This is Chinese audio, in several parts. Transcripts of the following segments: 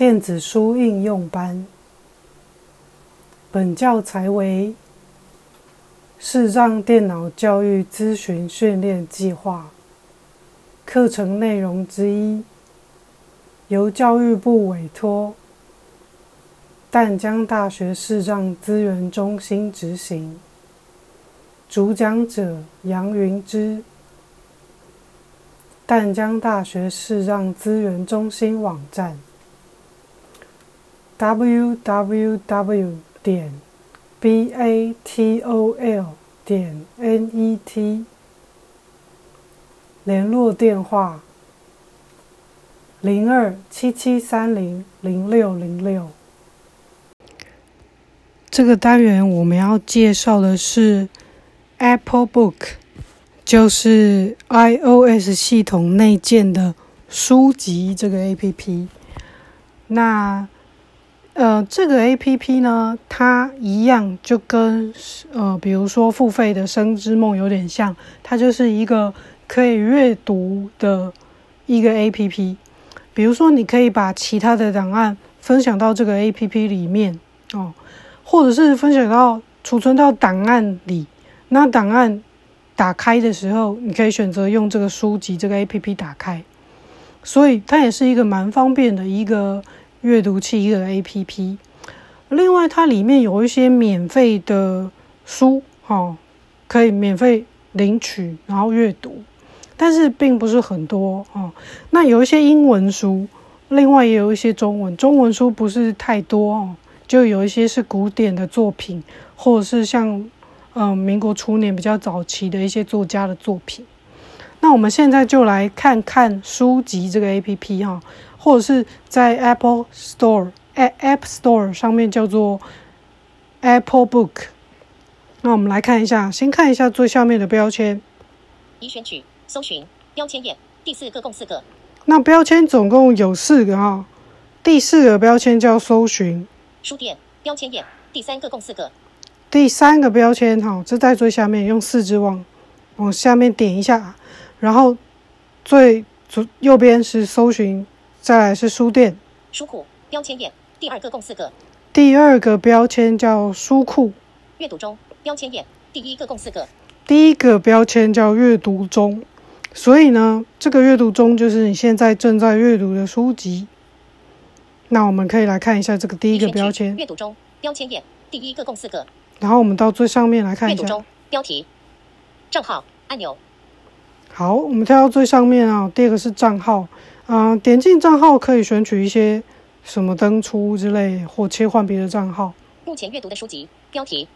电子书应用班。本教材为视障电脑教育咨询训练计划课程内容之一，由教育部委托淡江大学视障资源中心执行。主讲者杨云之。淡江大学视障资源中心网站：www. 点 batol. 点 net。联络电话：零二七七三零零六零六。这个单元我们要介绍的是 Apple Book。就是 iOS 系统内建的书籍这个 APP。那呃，这个 APP 呢，它一样就跟呃，比如说付费的《生之梦》有点像，它就是一个可以阅读的一个 APP。比如说，你可以把其他的档案分享到这个 APP 里面哦，或者是分享到储存到档案里，那档案。打开的时候，你可以选择用这个书籍这个 A P P 打开，所以它也是一个蛮方便的一个阅读器一个 A P P。另外，它里面有一些免费的书，哈，可以免费领取然后阅读，但是并不是很多哦。那有一些英文书，另外也有一些中文，中文书不是太多哦，就有一些是古典的作品，或者是像。嗯，民国初年比较早期的一些作家的作品。那我们现在就来看看书籍这个 A P P 哈，或者是在 Apple Store App Store 上面叫做 Apple Book。那我们来看一下，先看一下最下面的标签。已选取搜寻标签页，第四个共四个。那标签总共有四个哈，第四个标签叫搜寻书店标签页，第三个共四个。第三个标签，哈，这在最下面，用四只往往下面点一下，然后最左右边是搜寻，再来是书店书库标签页，第二个共四个。第二个标签叫书库阅读中标签页，第一个共四个。第一个标签叫阅读中，所以呢，这个阅读中就是你现在正在阅读的书籍。那我们可以来看一下这个第一个标签阅读中标签页，第一个共四个。然后我们到最上面来看一下。阅读中标题账号按钮。好，我们跳到最上面啊。第二个是账号，嗯，点进账号可以选取一些什么登出之类，或切换别的账号。目前阅读的书籍标题。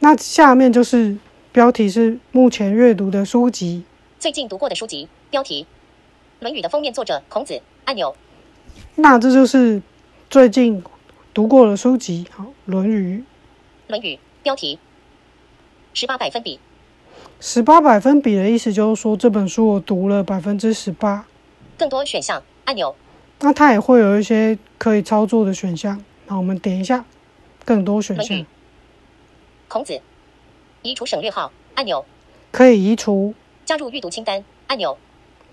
那下面就是标题是目前阅读的书籍。最近读过的书籍标题。《论语》的封面作者孔子按钮。那这就是最近读过的书籍。好，《论语》。《论语》标题：十八百分比。十八百分比的意思就是说，这本书我读了百分之十八。更多选项按钮。那它也会有一些可以操作的选项。那我们点一下更多选项。孔子。移除省略号按钮。可以移除。加入阅读清单按钮。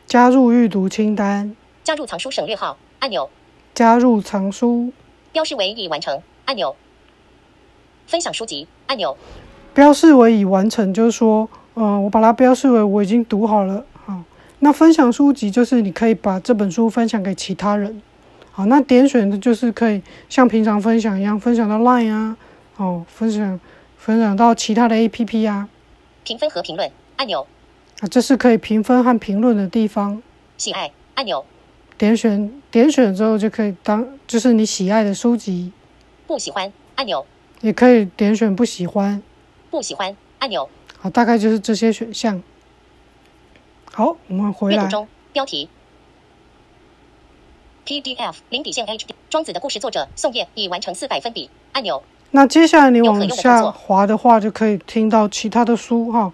加入阅读清单。加入藏书省略号按钮。加入藏书。标示为已完成按钮。分享书籍按钮，标示为已完成，就是说，嗯，我把它标示为我已经读好了。好，那分享书籍就是你可以把这本书分享给其他人。好，那点选的就是可以像平常分享一样，分享到 Line 啊，哦，分享分享到其他的 APP 啊。评分和评论按钮，啊，这是可以评分和评论的地方。喜爱按钮，点选点选之后就可以当就是你喜爱的书籍。不喜欢按钮。也可以点选不喜欢，不喜欢按钮。好，大概就是这些选项。好，我们回来。阅读中标题：PDF 零底线 HD 庄子的故事作者宋叶已完成四百分比按钮。那接下来你往下滑的话，就可以听到其他的书哈。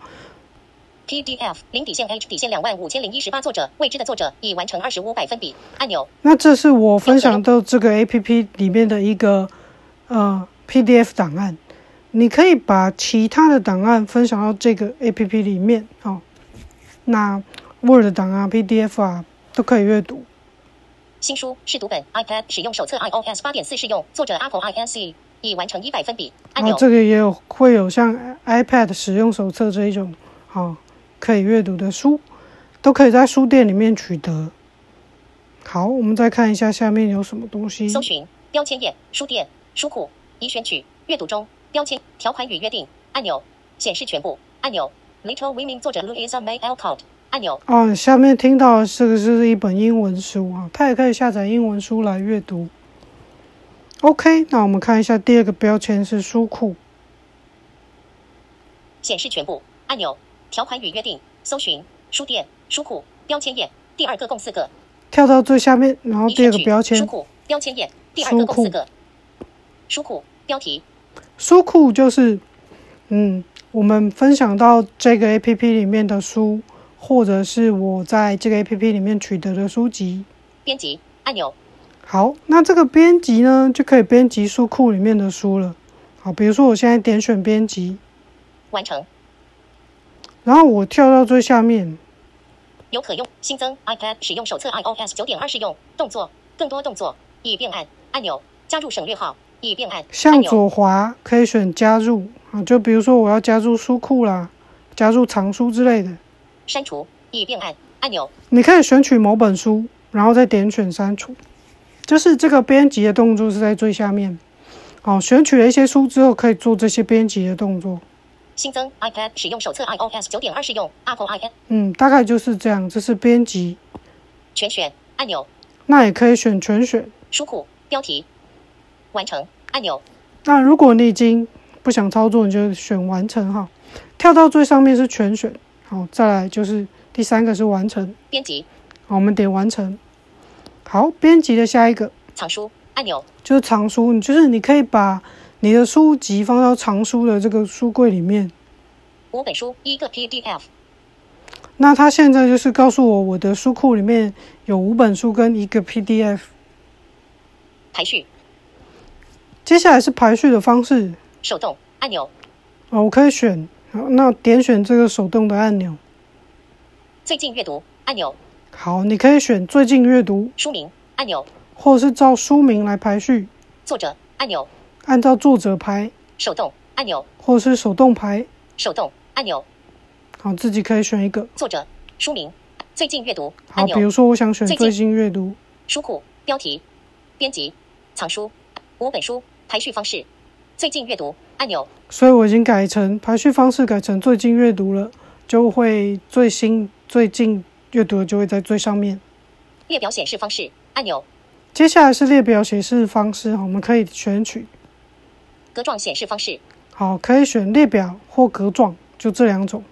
PDF 零底线 H 底线两万五千零一十八作者未知的作者已完成二十五百分比按钮。那这是我分享到这个 APP 里面的一个呃。PDF 档案，你可以把其他的档案分享到这个 APP 里面哦。那 Word 档啊、PDF 啊都可以阅读。新书试读本 iPad 使用手册 iOS 八点四试用，作者 Apple INC 已完成一百分比。按钮然后这个也有会有像 iPad 使用手册这一种，好、可以阅读的书，都可以在书店里面取得。好，我们再看一下下面有什么东西。搜寻标签页书店书库已选取阅读中标签条款与约定按钮显示全部按钮 Little Women 作者 Louisa May Alcott 按钮。哦，下面听到的这个是一本英文书啊，它也可以下载英文书来阅读。OK，那我们看一下第二个标签是书库。显示全部按钮。条款与约定。搜寻。书店。书库。标签页。第二个共四个。跳到最下面，然后第二个标签。书库。标签页。第二个共四个。书库。标题。书库就是，嗯，我们分享到这个 A P P 里面的书，或者是我在这个 A P P 里面取得的书籍。编辑按钮。好，那这个编辑呢，就可以编辑书库里面的书了。好，比如说我现在点选编辑，完成。然后我跳到最下面，有可用新增 iPad 使用手册 iOS 九点二试用。动作更多动作已变按按钮加入省略号已变按向左滑可以选加入啊，就比如说我要加入书库啦，加入藏书之类的，删除已变按按钮你可以选取某本书，然后再点选删除。就是这个编辑的动作是在最下面。好，选取了一些书之后，可以做这些编辑的动作。新增 iPad 使用手册 iOS 九点二试用 Apple iPad 嗯，大概就是这样，这是编辑。全选按钮那也可以选全选。书库标题完成按钮那如果你已经不想操作，你就选完成哈。跳到最上面是全选，好，再来就是第三个是完成，编辑好，我们点完成。好，编辑的下一个藏书按钮就是藏书，你就是你可以把你的书籍放到藏书的这个书柜里面。五本书一个 PDF 那它现在就是告诉我，我的书库里面有五本书跟一个 PDF。排序接下来是排序的方式，手动按钮。哦，我可以选，好，那点选这个手动的按钮。最近阅读按钮。好，你可以选最近阅读，书名按钮。或者是照书名来排序，作者按钮。按照作者排，手动按钮。或者是手动排。手动按钮。好，自己可以选一个。作者书名最近阅读好，比如说我想选最近。最近阅读，书库标题编辑藏书五本书排序方式。最近阅读按钮。所以我已经改成排序方式改成最近阅读了，就会最新最近阅读的就会在最上面。列表显示方式按钮。接下来是列表显示方式，我们可以选取，格状显示方式。好，可以选列表或格状，就这两种。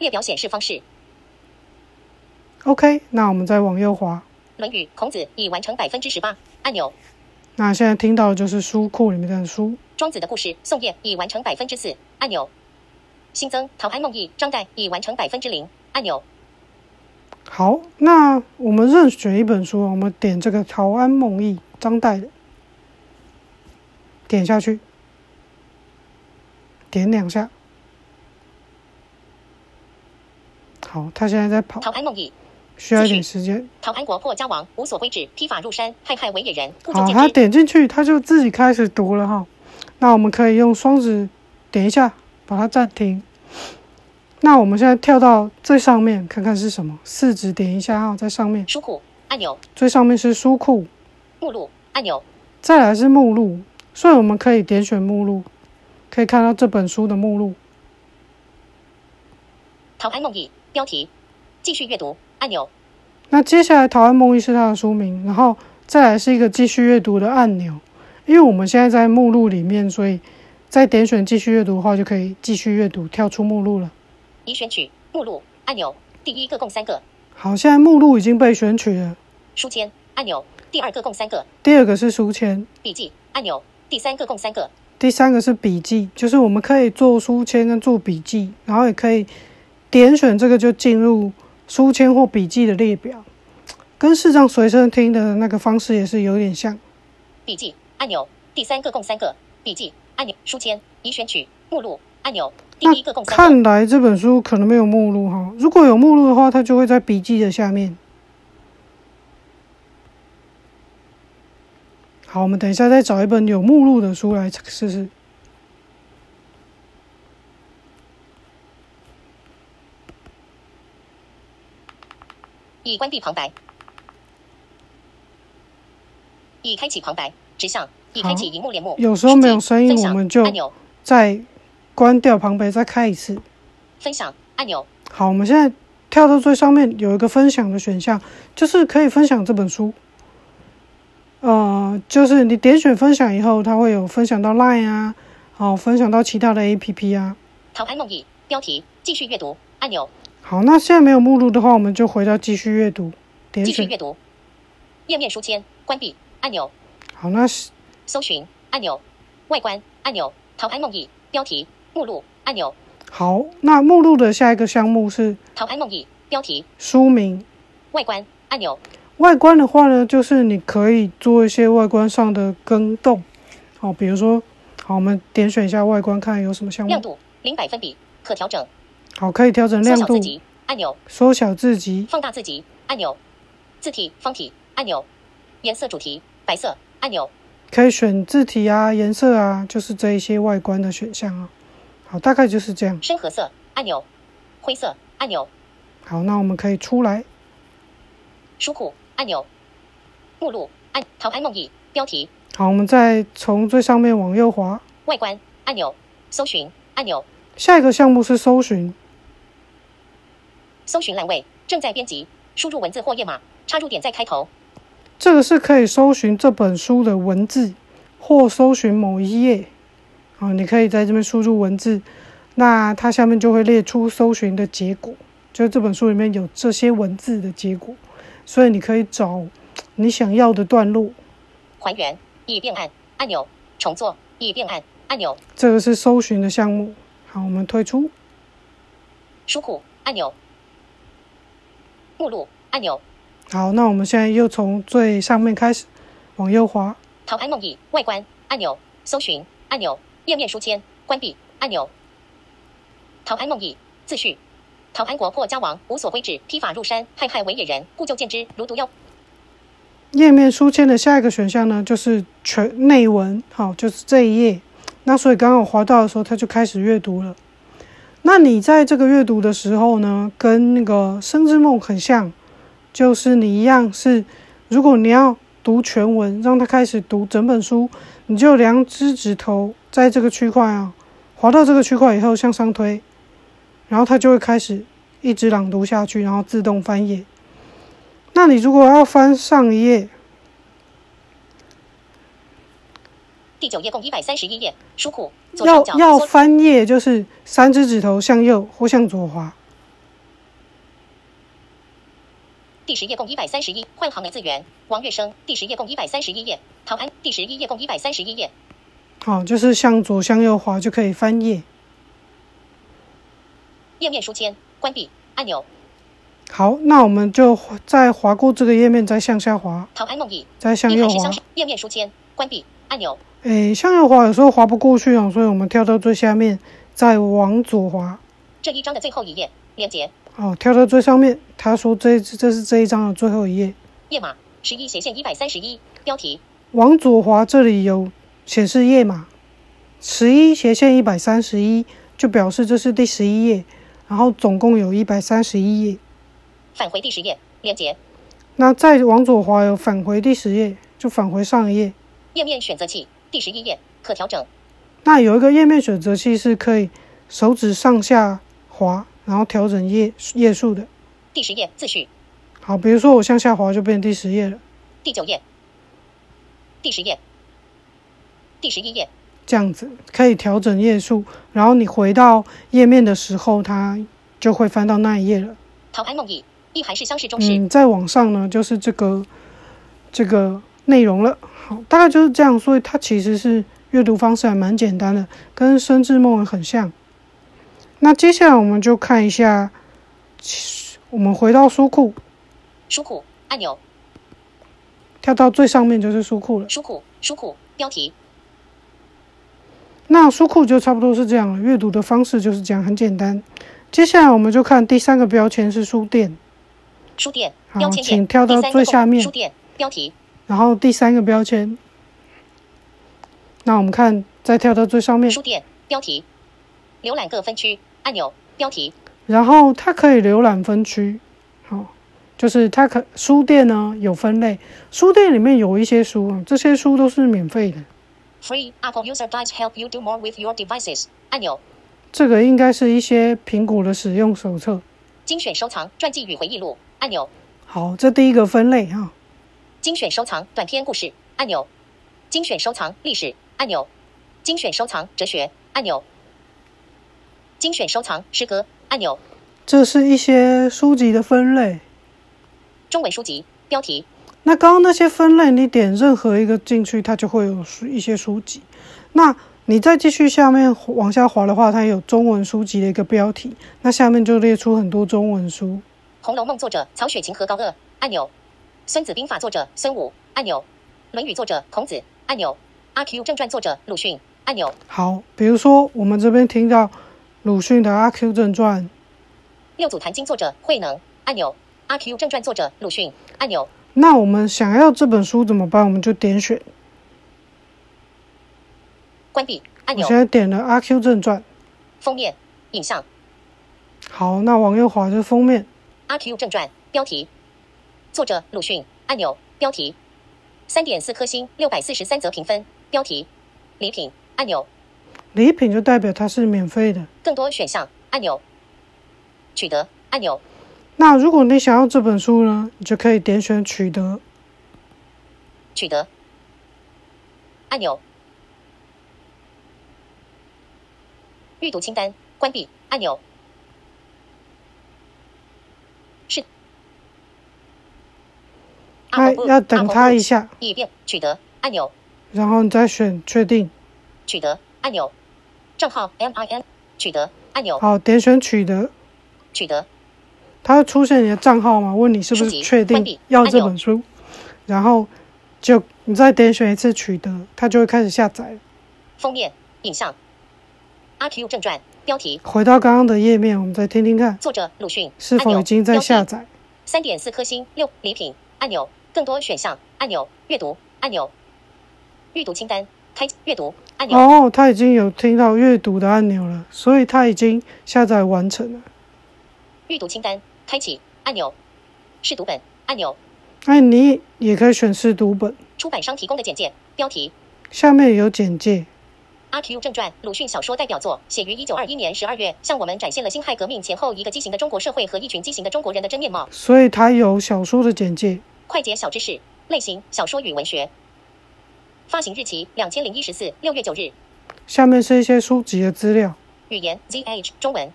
列表显示方式。OK，那我们再往右滑。论语孔子已完成百分之十八按钮那现在听到的就是书库里面的书。庄子的故事宋叶已完成百分之四按钮新增陶安梦忆张岱已完成百分之零按钮好，那我们任选一本书，我们点这个《陶安梦忆》张岱的，点下去，点两下。好，他现在在跑，陶安梦忆需要一点时间。陶安国破家亡无所归止披发入山害害为野人好，他点进去，他就自己开始读了哈。那我们可以用双指点一下，把它暂停。那我们现在跳到最上面，看看是什么。四指点一下哈，在上面，书库按钮最上面是书库，目录按钮再来是目录，所以我们可以点选目录，可以看到这本书的目录。陶安梦忆标题继续阅读按钮那接下来《陶庵梦忆》是它的书名，然后再来是一个继续阅读的按钮。因为我们现在在目录里面，所以再点选继续阅读的话，就可以继续阅读，跳出目录了。已选取目录按钮第一个共三个好，现在目录已经被选取了。书签按钮第二个共三个第二个是书签，笔记按钮第三个共三个第三个是笔记，就是我们可以做书签跟做笔记，然后也可以点选这个就进入书签或笔记的列表，跟视障随身听的那个方式也是有点像。笔记按钮第三个共三个笔记按钮书签已选取目录按钮第一个共三个看来这本书可能没有目录哈，如果有目录的话，它就会在笔记的下面。好，我们等一下再找一本有目录的书来试试。已关闭旁白，已开启旁白，指向，已开启荧幕帘幕。有时候没有声音，我们就按钮，再关掉旁白，再开一次。分享按钮，好，我们现在跳到最上面有一个分享的选项，就是可以分享这本书。呃，就是你点选分享以后，它会有分享到 Line 啊，好，分享到其他的 APP 啊。陶安梦忆标题，继续阅读按钮，好，那现在没有目录的话，我们就回到继续阅读，点选。继续阅读，页面书签关闭按钮，好，那是搜寻按钮，外观按钮，陶安梦忆标题，目录按钮，好，那目录的下一个项目是陶安梦忆标题，书名。外观按钮，外观的话呢，就是你可以做一些外观上的更动，好，比如说，好，我们点选一下外观，看有什么项目。亮度零百分比，可调整，好，可以调整亮度。按钮，缩小字级，放大字级按钮，字体方体按钮，颜色主题白色按钮，可以选字体啊、颜色啊，就是这一些外观的选项啊。好，大概就是这样。深褐色按钮，灰色按钮，好，那我们可以出来。书库按钮，目录按陶安梦忆标题，好，我们再从最上面往右滑，外观按钮，搜寻按钮，下一个项目是搜寻。搜寻栏位正在编辑，输入文字或页码，插入点在开头，这个是可以搜寻这本书的文字，或搜寻某一页。啊，你可以在这边输入文字，那它下面就会列出搜寻的结果，就是这本书里面有这些文字的结果，所以你可以找你想要的段落。还原已变暗按钮，重做已变暗按钮，这个是搜寻的项目。好，我们退出。书库按钮，目录按钮，好，那我们现在又从最上面开始往右滑。陶安梦忆外观按钮，搜寻按钮，页面书签关闭按钮，陶安梦忆自序。陶安国破家亡，无所归止，披发入山，害害为野人，故就见之如毒药。页面书签的下一个选项呢，就是全内文，好，就是这一页。那所以刚刚我滑到的时候，它就开始阅读了。那你在这个阅读的时候呢，跟那个《生之梦》很像，就是你一样是，如果你要读全文，让他开始读整本书，你就两只指头在这个区块啊，滑到这个区块以后向上推，然后它就会开始一直朗读下去，然后自动翻页。那你如果要翻上一页，第九页共一百三十一页，书库左要上角缩要翻页就是三只指头向右或向左滑。第十页共一百三十一，换行字源王月生。第十页共一百三十一页，陶安。第十一页共一百三十一页，好，就是向左向右滑就可以翻页。页面书签关闭按钮。好，那我们就再划过这个页面，再向下滑，陶安梦忆再向右滑页面书签关闭按钮。诶，向右滑有时候滑不过去啊，所以我们跳到最下面，再往左滑。这一章的最后一页连接哦，跳到最上面，他说这这是这一章的最后一页。页码十一斜线一百三十一标题往左滑，这里有显示页码，十一斜线一百三十一，就表示这是第十一页，然后总共有一百三十一页。返回第十页连接那再往左滑，有返回第十页，就返回上一页。页面选择器第十一页可调整那有一个页面选择器是可以手指上下滑，然后调整页页数的。第十页自序好，比如说我向下滑就变第十页了，第九页第十页第十一页这样子可以调整页数，然后你回到页面的时候，它就会翻到那一页了。陶安梦忆意涵是相似中式。嗯，再往上呢，就是这个这个内容了。好，大概就是这样，所以它其实是阅读方式还蛮简单的，跟《生字梦》很像。那接下来我们就看一下，我们回到书库，书库按钮跳到最上面就是书库了。书库书库标题那书库就差不多是这样了，阅读的方式就是这样，很简单。接下来我们就看第三个标签是书店，书店好标签请跳到最下面书店标题然后第三个标签那我们看，再跳到最上面，书店标题，浏览各分区。按钮标题，然后它可以浏览分区，好、就是它可书店呢有分类，书店里面有一些书啊，这些书都是免费的，Free Apple User Guides help you do more with your devices 按钮，这个应该是一些苹果的使用手册。精选收藏传记与回忆录。按钮，好，这第一个分类哈、精选收藏短篇故事按钮，精选收藏历史按钮，精选收藏哲学按钮，精选收藏诗歌按钮，这是一些书籍的分类。中文书籍标题，那刚刚那些分类，你点任何一个进去，它就会有书一些书籍。那你再继续下面往下滑的话，它有中文书籍的一个标题，那下面就列出很多中文书。《红楼梦》作者曹雪芹和高鹗按钮，《孙子兵法》作者孙武按钮，《论语》作者孔子按钮，《阿 Q 正传》作者鲁迅按钮，好，比如说我们这边听到鲁迅的《阿 Q 正传》，《六祖坛经》作者慧能按钮，《阿 Q 正传》作者鲁迅按钮，那我们想要这本书怎么办？我们就点选。关闭按钮我现，在点了《阿 Q 正传》，封面影像，《好，那往右滑就是封面。阿 Q 正传》标题，作者鲁迅按钮标题，三点四颗星，六百四十三则评分标题，礼品按钮，礼品就代表它是免费的。更多选项按钮，取得按钮，那如果你想要这本书呢，你就可以点选取得。取得按钮，阅读清单关闭按钮，是那要等它一下，以便取得按钮，然后你再选确定。取得按钮，账号 M I N 取得按钮，好，点选取得，取得它会出现你的账号嘛？问你是不是确定要这本书，然后就你再点选一次取得，它就会开始下载。封面影像，阿 Q 正传标题，回到刚刚的页面，我们再听听看作者鲁迅是否已经在下载。三点四颗星，六礼品按钮，更多选项按钮，阅读按钮，阅读清单开阅读按钮，哦，他已经有听到阅读的按钮了，所以他已经下载完成了。阅读清单开启按钮，试读本按钮，哎你也可以选试读本，出版商提供的简介标题。下面有简介。《阿 Q 正传》鲁迅小说代表作，写于一九二一年十二月，向我们展现了辛亥革命前后一个畸形的中国社会和一群畸形的中国人的真面貌。所以他有小说的简介。快捷小知识，类型小说与文学。发行日期两千零一十四六月九日。下面是一些书籍的资料。语言 ZH 中文。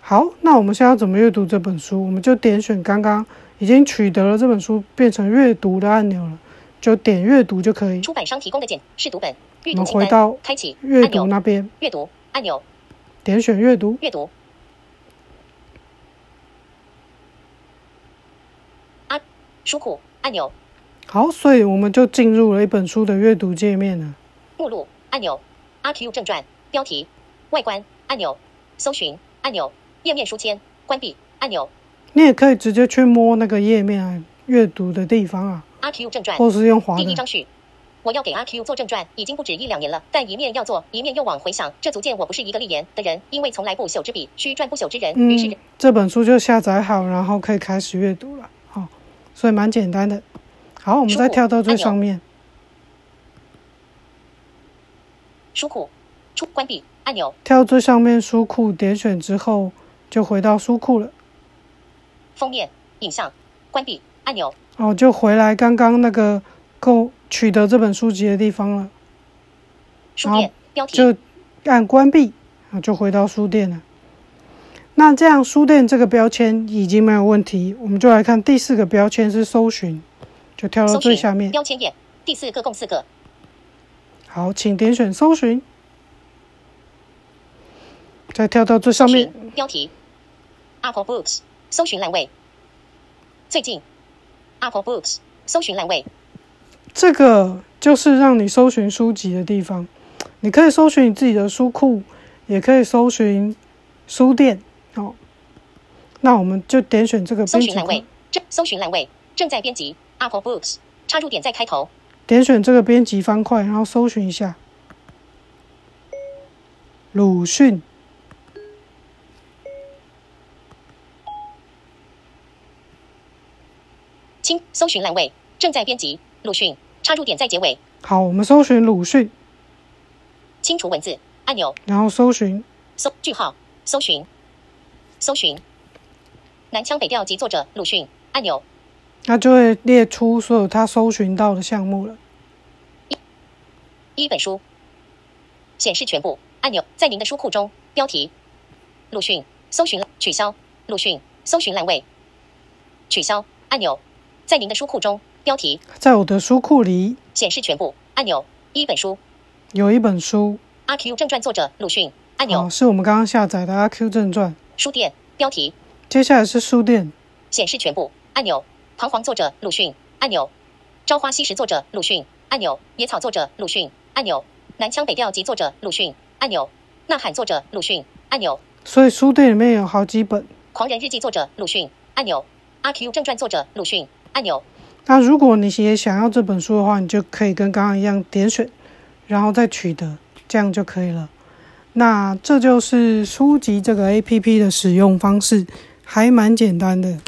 好，那我们现在要怎么阅读这本书？我们就点选刚刚已经取得了这本书变成阅读的按钮了，就点阅读就可以。出版商提供的简试读本。阅我们读清单回到开启阅读。那边，阅读按钮。点选阅读。阅读。啊，书库按钮。好，所以我们就进入了一本书的阅读界面了。目录按钮，《阿 Q 正传》标题，外观按钮，搜寻按钮，页面书签关闭按钮，你也可以直接去摸那个页面啊，阅读的地方啊，《阿 Q 正传》或是用滑的。第一章序。我要给阿 Q 做正传，已经不止一两年了，但一面要做，一面又往回想，这足见我不是一个立言的人，因为从来不朽之笔，需传不朽之人。于是嗯，这本书就下载好，然后可以开始阅读了。好，所以蛮简单的。好，我们再跳到最上面，书库出关闭按钮，跳最上面书库，点选之后就回到书库了。封面影像关闭按钮，哦，就回来刚刚那个购取得这本书籍的地方了，书店标题就按关闭，啊，就回到书店了。那这样书店这个标签已经没有问题，我们就来看第四个标签是搜寻，就跳到最下面。标签页，第四个共四个，好，请点选搜寻，再跳到最上面。寻标题，Apple Books 搜寻栏位，最近 Apple Books 搜寻栏位，这个就是让你搜寻书籍的地方，你可以搜寻你自己的书库，也可以搜寻书店。哦，那我们就点选这个搜寻栏位，正搜寻栏位正在编辑 Apple Books，插入点在开头，点选这个编辑方块，然后搜寻一下。鲁迅。清搜寻栏位正在编辑鲁迅，插入点在结尾，好，我们搜寻鲁迅，清除文字按钮，然后搜寻。搜句号搜寻搜寻。南腔北调及作者鲁迅。按钮，那就会列出所有他搜寻到的项目了。一本书。显示全部。按钮，在您的书库中。标题。鲁迅。搜寻。取消。鲁迅。搜寻。栏位。取消。按钮，在您的书库中。标题。在我的书库里。显示全部。按钮，一本书。有一本书，阿 Q 正传作者鲁迅。按钮，好，是我们刚刚下载的《阿 Q 正传》。书店标题。接下来是书店，显示全部按钮，彷徨作者鲁迅按钮，朝花夕拾作者鲁迅按钮，野草作者鲁迅按钮，南腔北调及作者鲁迅按钮，呐喊作者鲁迅按钮，所以书店里面有好几本。狂人日记作者鲁迅按钮，阿 Q 正传作者鲁迅按钮，那如果你也想要这本书的话，你就可以跟刚刚一样点选，然后再取得，这样就可以了。那这就是书籍这个 A P P 的使用方式，还蛮简单的。